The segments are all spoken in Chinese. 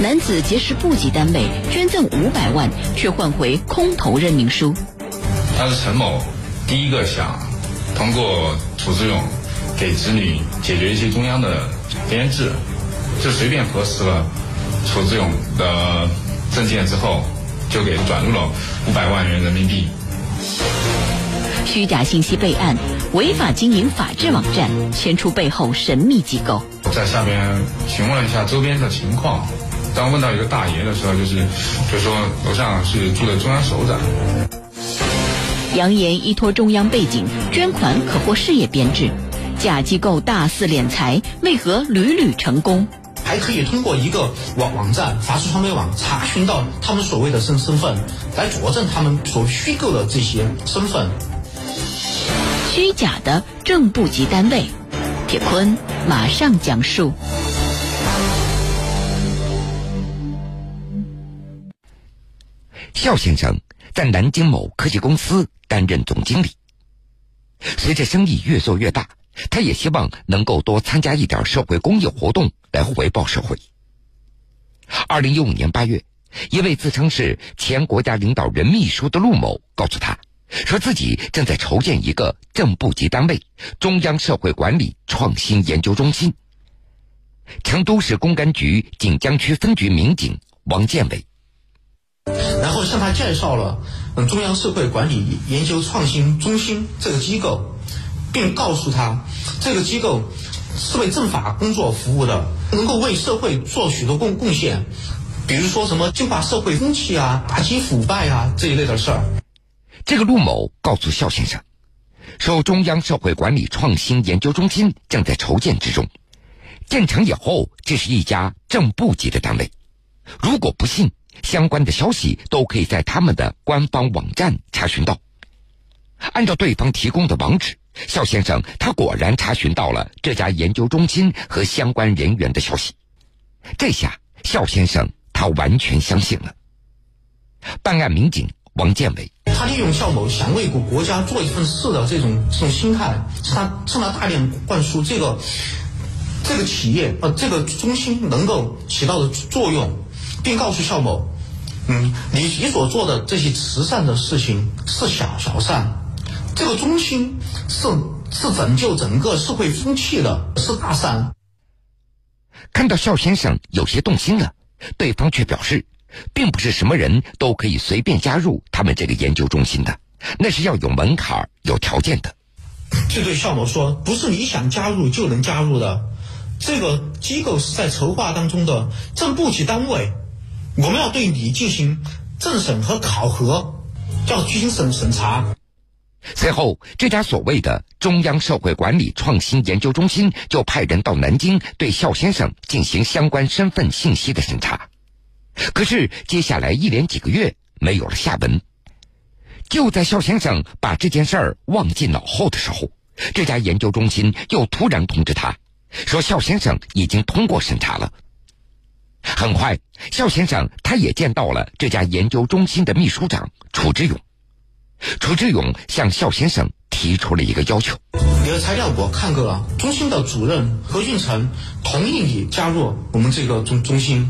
男子结识部级单位捐赠五百万，却换回空头任命书。他是陈某第一个想通过楚志勇给子女解决一些中央的编制，就随便核实了楚志勇的证件之后，就给转入了五百万元人民币。虚假信息备案，违法经营法制网站，牵出背后神秘机构。在下边询问了一下周边的情况，当问到一个大爷的时候，就是就说楼上是住的中央首长。扬言依托中央背景捐款可获事业编制，假机构大肆敛财，为何屡屡成功？还可以通过一个网网站法式传媒网查询到他们所谓的身身份，来佐证他们所虚构的这些身份。虚假的正部级单位，铁坤马上讲述。肖先生在南京某科技公司担任总经理。随着生意越做越大，他也希望能够多参加一点社会公益活动来回报社会。二零一五年八月，一位自称是前国家领导人秘书的陆某告诉他。说自己正在筹建一个正部级单位——中央社会管理创新研究中心。成都市公安局锦江区分局民警王建伟，然后向他介绍了嗯中央社会管理研究创新中心这个机构，并告诉他这个机构是为政法工作服务的，能够为社会做许多贡贡献，比如说什么净化社会风气啊、打击腐败啊这一类的事儿。这个陆某告诉肖先生，说中央社会管理创新研究中心正在筹建之中，建成以后，这是一家正部级的单位。如果不信，相关的消息都可以在他们的官方网站查询到。按照对方提供的网址，肖先生他果然查询到了这家研究中心和相关人员的消息。这下，肖先生他完全相信了。办案民警王建伟。他利用肖某想为国国家做一份事的这种这种心态，他向他大量灌输这个这个企业呃这个中心能够起到的作用，并告诉肖某，嗯，你你所做的这些慈善的事情是小小善，这个中心是是拯救整个社会风气的，是大善。看到肖先生有些动心了，对方却表示。并不是什么人都可以随便加入他们这个研究中心的，那是要有门槛、有条件的。就对肖某说：“不是你想加入就能加入的，这个机构是在筹划当中的正部级单位，我们要对你进行政审和考核，叫进行审审查。”随后，这家所谓的中央社会管理创新研究中心就派人到南京对肖先生进行相关身份信息的审查。可是，接下来一连几个月没有了下文。就在肖先生把这件事儿忘记脑后的时候，这家研究中心又突然通知他，说肖先生已经通过审查了。很快，肖先生他也见到了这家研究中心的秘书长楚志勇。楚志勇向肖先生提出了一个要求：你的材料我看过了，中心的主任何俊成同意你加入我们这个中中心。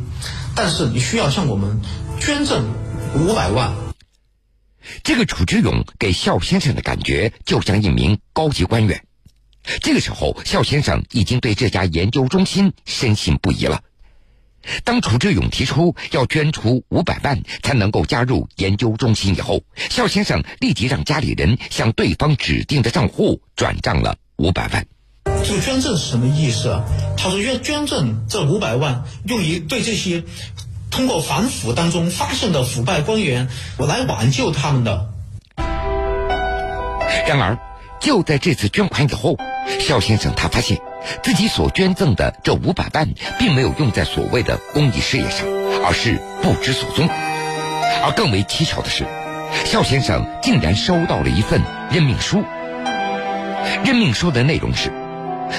但是你需要向我们捐赠五百万。这个楚志勇给肖先生的感觉就像一名高级官员。这个时候，肖先生已经对这家研究中心深信不疑了。当楚志勇提出要捐出五百万才能够加入研究中心以后，肖先生立即让家里人向对方指定的账户转账了五百万。这个捐赠是什么意思？他说要捐赠这五百万用于对这些通过反腐当中发现的腐败官员，我来挽救他们的。然而，就在这次捐款以后，肖先生他发现自己所捐赠的这五百万并没有用在所谓的公益事业上，而是不知所踪。而更为蹊跷的是，肖先生竟然收到了一份任命书。任命书的内容是。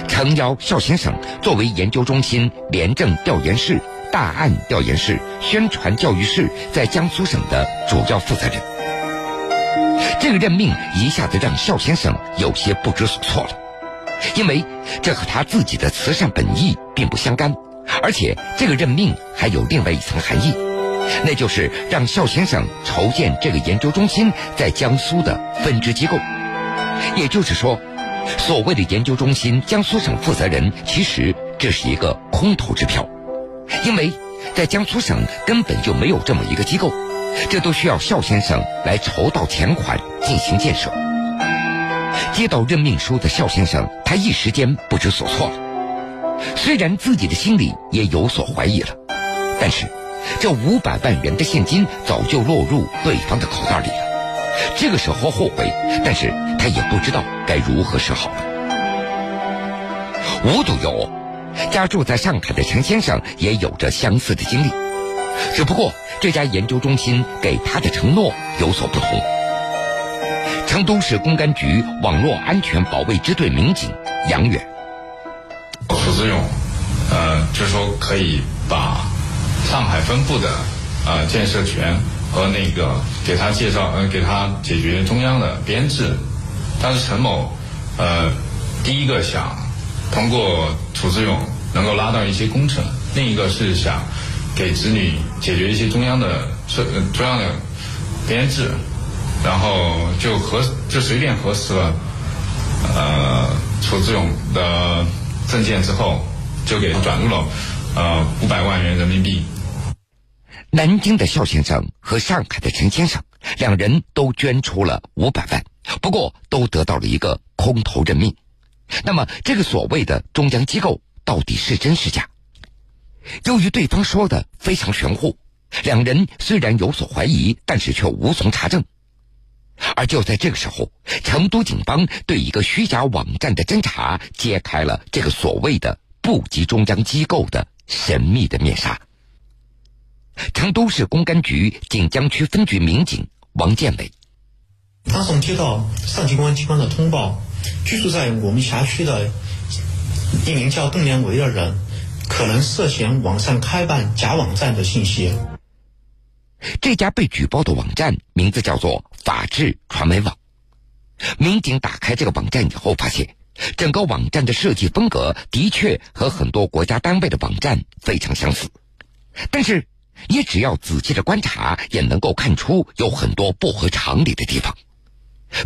诚邀肖先生作为研究中心廉政调研室、大案调研室、宣传教育室在江苏省的主要负责人。这个任命一下子让肖先生有些不知所措了，因为这和他自己的慈善本意并不相干，而且这个任命还有另外一层含义，那就是让邵先生筹建这个研究中心在江苏的分支机构。也就是说，所谓的研究中心江苏省负责人，其实这是一个空头支票，因为在江苏省根本就没有这么一个机构，这都需要邵先生来筹到钱款进行建设。接到任命书的邵先生，他一时间不知所措了。虽然自己的心里也有所怀疑了，但是这五百万元的现金早就落入对方的口袋里了。这个时候后悔，但是他也不知道该如何是好。无独有偶，家住在上海的陈先生也有着相似的经历，只不过这家研究中心给他的承诺有所不同。成都市公安局网络安全保卫支队民警杨远。楚志勇，呃，就说可以把上海分部的呃建设权和那个给他介绍，呃，给他解决中央的编制。但是陈某，呃，第一个想通过楚志勇能够拉到一些工程，另一个是想给子女解决一些中央的设中央的编制，然后就核就随便核实了，呃，楚志勇的。证件之后，就给转入了呃五百万元人民币。南京的肖先生和上海的陈先生两人都捐出了五百万，不过都得到了一个空头任命。那么，这个所谓的中央机构到底是真是假？由于对方说的非常玄乎，两人虽然有所怀疑，但是却无从查证。而就在这个时候，成都警方对一个虚假网站的侦查，揭开了这个所谓的部级中央机构的神秘的面纱。成都市公安局锦江区分局民警王建伟，他从接到上级公安机关的通报，居住在我们辖区的一名叫邓连维的人，可能涉嫌网上开办假网站的信息。这家被举报的网站名字叫做“法治传媒网”。民警打开这个网站以后，发现整个网站的设计风格的确和很多国家单位的网站非常相似，但是你只要仔细的观察，也能够看出有很多不合常理的地方。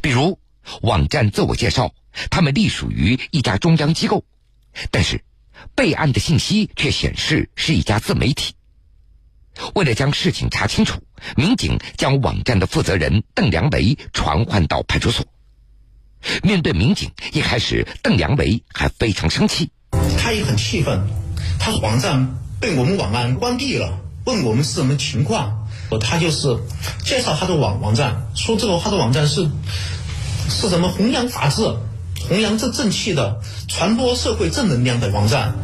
比如，网站自我介绍，他们隶属于一家中央机构，但是备案的信息却显示是一家自媒体。为了将事情查清楚，民警将网站的负责人邓良维传唤到派出所。面对民警，一开始邓良维还非常生气，他也很气愤。他说网站被我们网安关闭了，问我们是什么情况。他就是介绍他的网网站，说这个他的网站是是什么弘扬法治、弘扬正正气的、传播社会正能量的网站。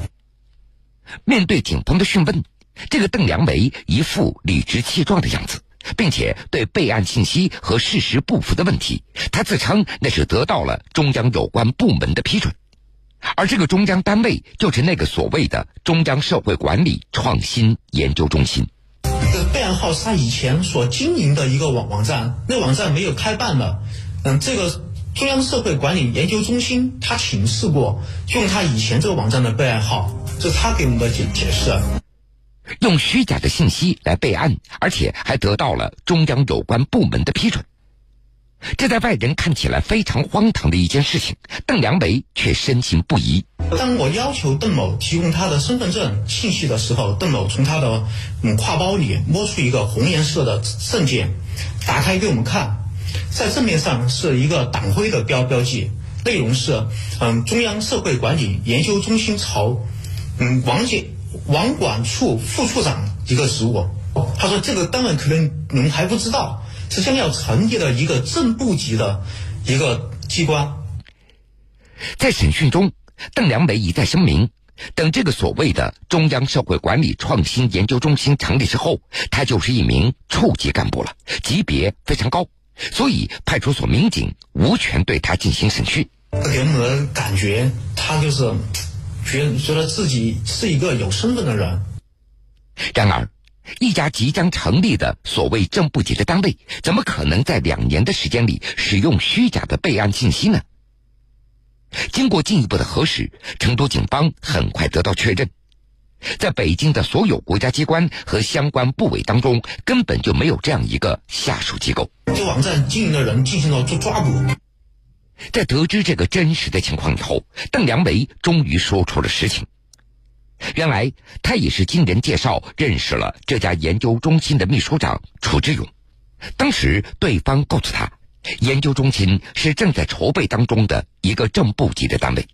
面对警方的讯问。这个邓良维一副理直气壮的样子，并且对备案信息和事实不符的问题，他自称那是得到了中央有关部门的批准，而这个中央单位就是那个所谓的中央社会管理创新研究中心。这个备案号是他以前所经营的一个网网站，那网站没有开办了。嗯，这个中央社会管理研究中心他请示过，用他以前这个网站的备案号，这是他给我们的解解释。用虚假的信息来备案，而且还得到了中央有关部门的批准，这在外人看起来非常荒唐的一件事情，邓良维却深信不疑。当我要求邓某提供他的身份证信息的时候，邓某从他的嗯挎包里摸出一个红颜色的证件，打开给我们看，在正面上是一个党徽的标标记，内容是嗯中央社会管理研究中心朝嗯王姐。网管处副处长一个职务，他说这个当然可能你们还不知道，是将要成立的一个正部级的一个机关。在审讯中，邓良维一再声明，等这个所谓的中央社会管理创新研究中心成立之后，他就是一名处级干部了，级别非常高，所以派出所民警无权对他进行审讯。给我们的感觉，他就是。觉觉得自己是一个有身份的人。然而，一家即将成立的所谓正部级的单位，怎么可能在两年的时间里使用虚假的备案信息呢？经过进一步的核实，成都警方很快得到确认，在北京的所有国家机关和相关部委当中，根本就没有这样一个下属机构。对网站经营的人进行了抓抓捕。在得知这个真实的情况以后，邓良维终于说出了实情。原来他也是经人介绍认识了这家研究中心的秘书长楚志勇。当时对方告诉他，研究中心是正在筹备当中的一个正部级的单位。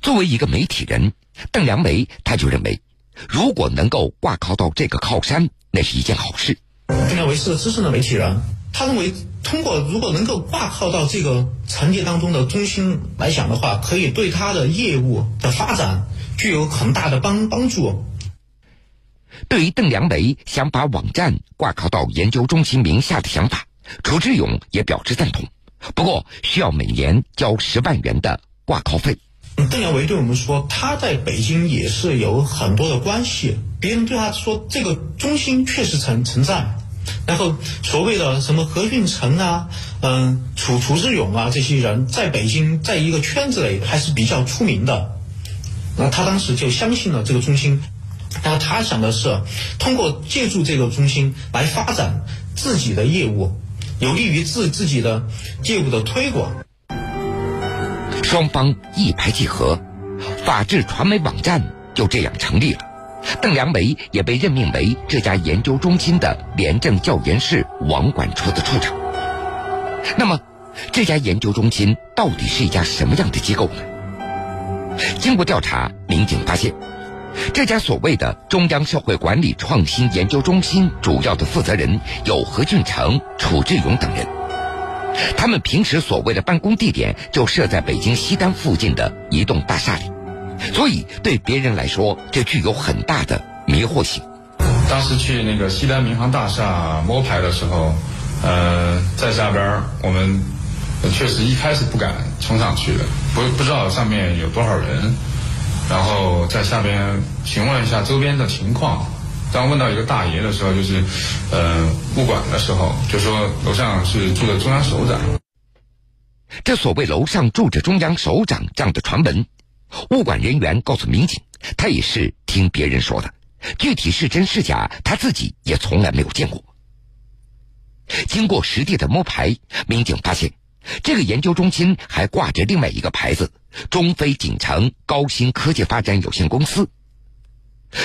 作为一个媒体人，邓良维他就认为，如果能够挂靠到这个靠山，那是一件好事。邓良维是资深的媒体人，他认为通过如果能够挂靠到这个成绩当中的中心来讲的话，可以对他的业务的发展具有很大的帮帮助。对于邓良维想把网站挂靠到研究中心名下的想法，楚志勇也表示赞同，不过需要每年交十万元的挂靠费。邓良维对我们说，他在北京也是有很多的关系，别人对他说这个中心确实存存在。然后所谓的什么何运成啊，嗯，楚楚志勇啊，这些人在北京在一个圈子里还是比较出名的。那他当时就相信了这个中心，然后他想的是通过借助这个中心来发展自己的业务，有利于自自己的业务的推广。双方一拍即合，法治传媒网站就这样成立了。邓良维也被任命为这家研究中心的廉政教研室网管处的处长。那么，这家研究中心到底是一家什么样的机构呢？经过调查，民警发现，这家所谓的中央社会管理创新研究中心主要的负责人有何俊成、楚志勇等人。他们平时所谓的办公地点就设在北京西单附近的一栋大厦里，所以对别人来说，这具有很大的迷惑性。当时去那个西单民航大厦摸排的时候，呃，在下边我们确实一开始不敢冲上去的，不不知道上面有多少人，然后在下边询问一下周边的情况。当问到一个大爷的时候，就是，呃，物管的时候，就说楼上是住着中央首长。这所谓楼上住着中央首长这样的传闻，物管人员告诉民警，他也是听别人说的，具体是真是假，他自己也从来没有见过。经过实地的摸排，民警发现，这个研究中心还挂着另外一个牌子——中非锦城高新科技发展有限公司。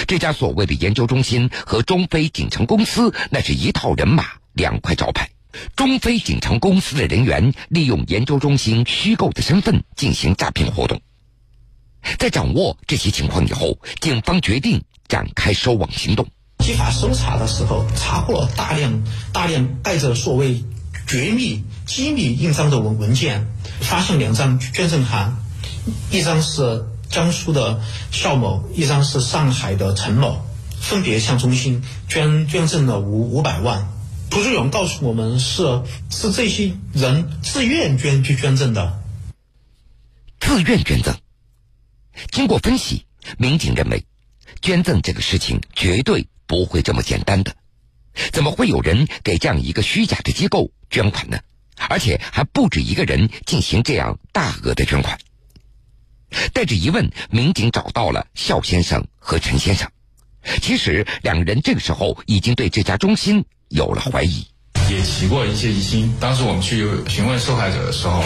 这家所谓的研究中心和中非锦城公司那是一套人马，两块招牌。中非锦城公司的人员利用研究中心虚构的身份进行诈骗活动。在掌握这些情况以后，警方决定展开收网行动。依法搜查的时候，查获了大量大量带着所谓绝密、机密印章的文文件，发现两张捐赠函，一张是。江苏的邵某，一张是上海的陈某，分别向中心捐捐赠了五五百万。涂志勇告诉我们，是是这些人自愿捐去捐赠的。自愿捐赠。经过分析，民警认为，捐赠这个事情绝对不会这么简单的。怎么会有人给这样一个虚假的机构捐款呢？而且还不止一个人进行这样大额的捐款。带着疑问，民警找到了肖先生和陈先生。其实两人这个时候已经对这家中心有了怀疑，也起过一些疑心。当时我们去询问受害者的时候，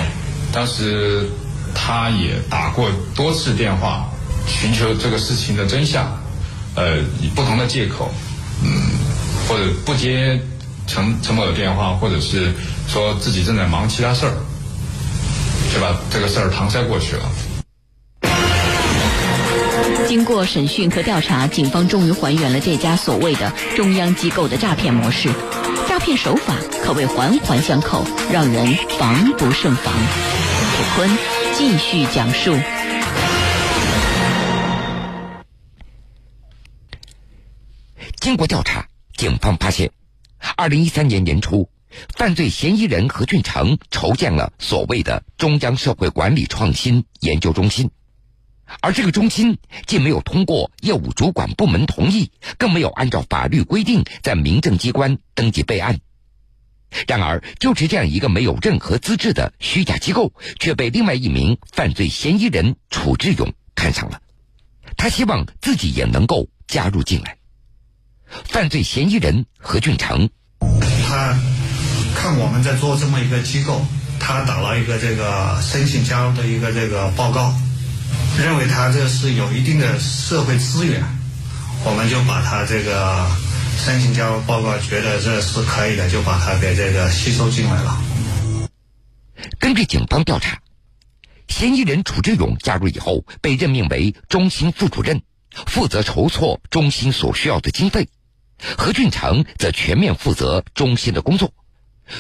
当时他也打过多次电话，寻求这个事情的真相。呃，以不同的借口，嗯，或者不接陈陈某的电话，或者是说自己正在忙其他事儿，就把这个事儿搪塞过去了。经过审讯和调查，警方终于还原了这家所谓的中央机构的诈骗模式。诈骗手法可谓环环相扣，让人防不胜防。铁坤继续讲述。经过调查，警方发现，二零一三年年初，犯罪嫌疑人何俊成筹建了所谓的中央社会管理创新研究中心。而这个中心既没有通过业务主管部门同意，更没有按照法律规定在民政机关登记备案。然而，就是这样一个没有任何资质的虚假机构，却被另外一名犯罪嫌疑人楚志勇看上了。他。希望自己也能够加入进来。犯罪嫌疑人何俊成，他看我们在做这么一个机构，他打了一个这个申请加入的一个这个报告，认为他这是有一定的社会资源，我们就把他这个申请加入报告，觉得这是可以的，就把他给这个吸收进来了。根据警方调查，嫌疑人楚志勇加入以后，被任命为中心副主任，负责筹措中心所需要的经费。何俊成则全面负责中心的工作，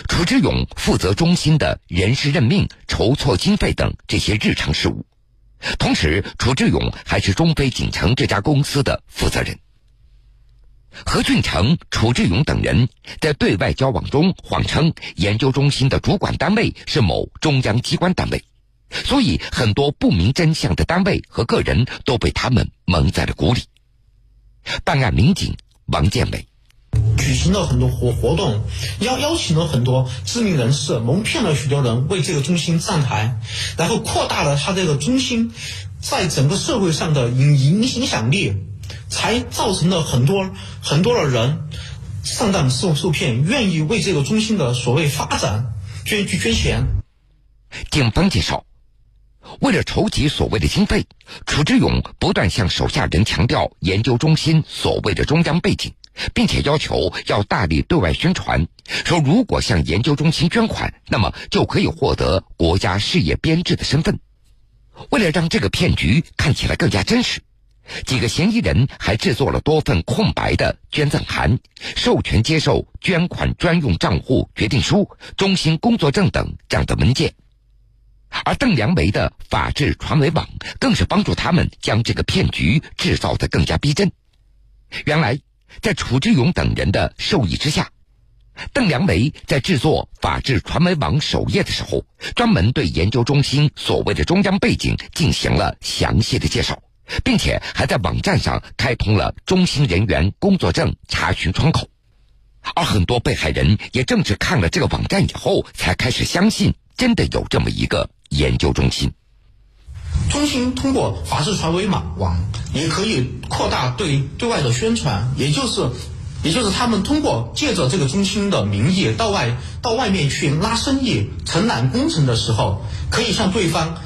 楚志勇负责中心的人事任命、筹措经费等这些日常事务。同时，楚志勇还是中飞锦城这家公司的负责人。何俊成、楚志勇等人在对外交往中谎称研究中心的主管单位是某中央机关单位，所以很多不明真相的单位和个人都被他们蒙在了鼓里。办案民警。王建伟举行了很多活活动，邀邀请了很多知名人士，蒙骗了许多人为这个中心站台，然后扩大了他这个中心在整个社会上的影影影响力，才造成了很多很多的人上当受受骗，愿意为这个中心的所谓发展捐去捐钱。警方介绍。为了筹集所谓的经费，楚志勇不断向手下人强调研究中心所谓的中央背景，并且要求要大力对外宣传，说如果向研究中心捐款，那么就可以获得国家事业编制的身份。为了让这个骗局看起来更加真实，几个嫌疑人还制作了多份空白的捐赠函、授权接受捐款专用账户决定书、中心工作证等这样的文件。而邓良梅的法治传媒网更是帮助他们将这个骗局制造得更加逼真。原来，在楚志勇等人的授意之下，邓良梅在制作法治传媒网首页的时候，专门对研究中心所谓的中央背景进行了详细的介绍，并且还在网站上开通了中心人员工作证查询窗口。而很多被害人也正是看了这个网站以后，才开始相信真的有这么一个。研究中心，中心通过法治传媒网网也可以扩大对对外的宣传，也就是，也就是他们通过借着这个中心的名义到外到外面去拉生意、承揽工程的时候，可以向对方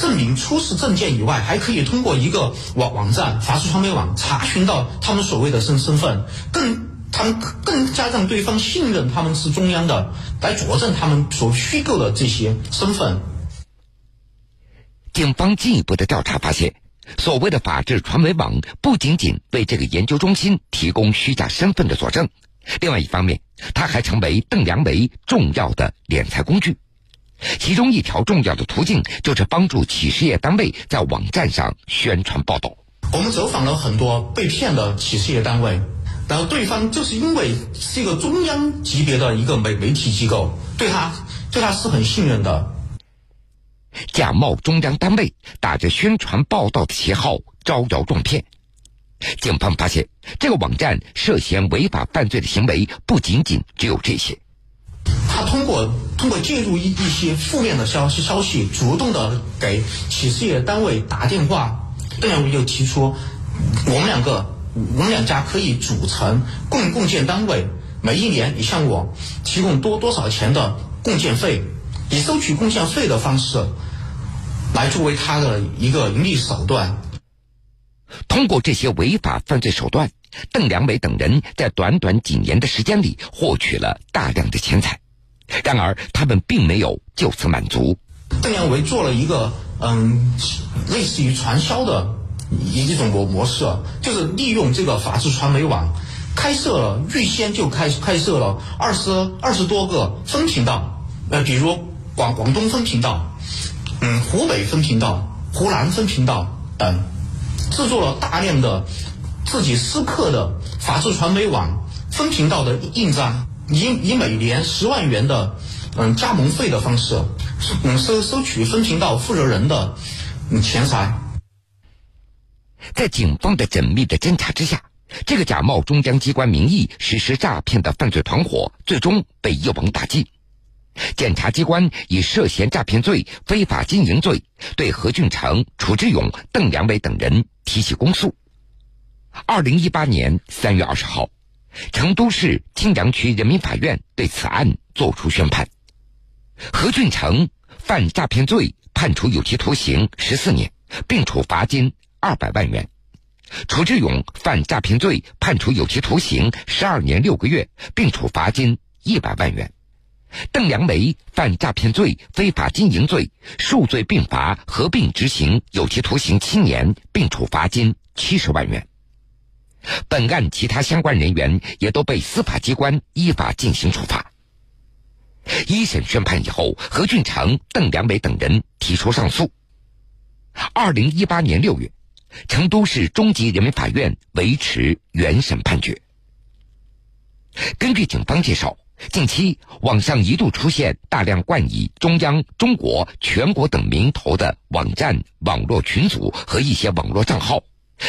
证明出示证件以外，还可以通过一个网网站法治传媒网查询到他们所谓的身身份，更他们更加让对方信任他们是中央的，来佐证他们所虚构的这些身份。警方进一步的调查发现，所谓的法治传媒网不仅仅为这个研究中心提供虚假身份的佐证，另外一方面，它还成为邓良梅重要的敛财工具。其中一条重要的途径就是帮助企事业单位在网站上宣传报道。我们走访了很多被骗的企事业单位，然后对方就是因为是一个中央级别的一个媒媒体机构，对他对他是很信任的。假冒中央单位，打着宣传报道的旗号招摇撞骗。警方发现，这个网站涉嫌违法犯罪的行为不仅仅只有这些。他通过通过介入一一些负面的消息消息，主动的给企事业单位打电话。邓阳伟就提出，我们两个我们两家可以组成共共建单位，每一年你向我提供多多少钱的共建费。以收取共建费的方式来作为他的一个盈利手段。通过这些违法犯罪手段，邓良伟等人在短短几年的时间里获取了大量的钱财。然而，他们并没有就此满足。邓良伟做了一个嗯，类似于传销的一一种模模式，就是利用这个法制传媒网，开设了预先就开开设了二十二十多个分频道，呃，比如。广广东分频道，嗯，湖北分频道、湖南分频道等，制作了大量的自己私刻的法制传媒网分频道的印章，以以每年十万元的嗯加盟费的方式，嗯收收取分频道负责人的嗯钱财。在警方的缜密的侦查之下，这个假冒中央机关名义实施诈骗的犯罪团伙最终被一网打尽。检察机关以涉嫌诈骗罪、非法经营罪对何俊成、楚志勇、邓良伟等人提起公诉。二零一八年三月二十号，成都市青羊区人民法院对此案作出宣判：何俊成犯诈骗罪，判处有期徒刑十四年，并处罚金二百万元；楚志勇犯诈骗罪，判处有期徒刑十二年六个月，并处罚金一百万元。邓良梅犯诈骗罪、非法经营罪，数罪并罚，合并执行有期徒刑七年，并处罚金七十万元。本案其他相关人员也都被司法机关依法进行处罚。一审宣判以后，何俊成、邓良伟等人提出上诉。二零一八年六月，成都市中级人民法院维持原审判决。根据警方介绍。近期，网上一度出现大量冠以中央、中国、全国等名头的网站、网络群组和一些网络账号，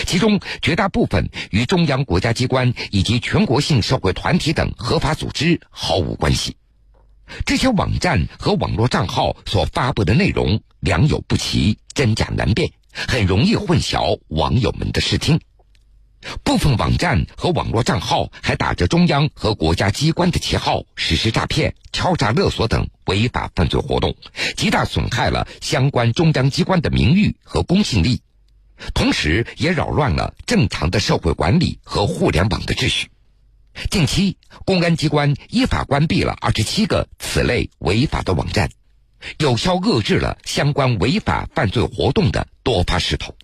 其中绝大部分与中央国家机关以及全国性社会团体等合法组织毫无关系。这些网站和网络账号所发布的内容良莠不齐、真假难辨，很容易混淆网友们的视听。部分网站和网络账号还打着中央和国家机关的旗号实施诈骗、敲诈勒索等违法犯罪活动，极大损害了相关中央机关的名誉和公信力，同时也扰乱了正常的社会管理和互联网的秩序。近期，公安机关依法关闭了二十七个此类违法的网站，有效遏制了相关违法犯罪活动的多发势头。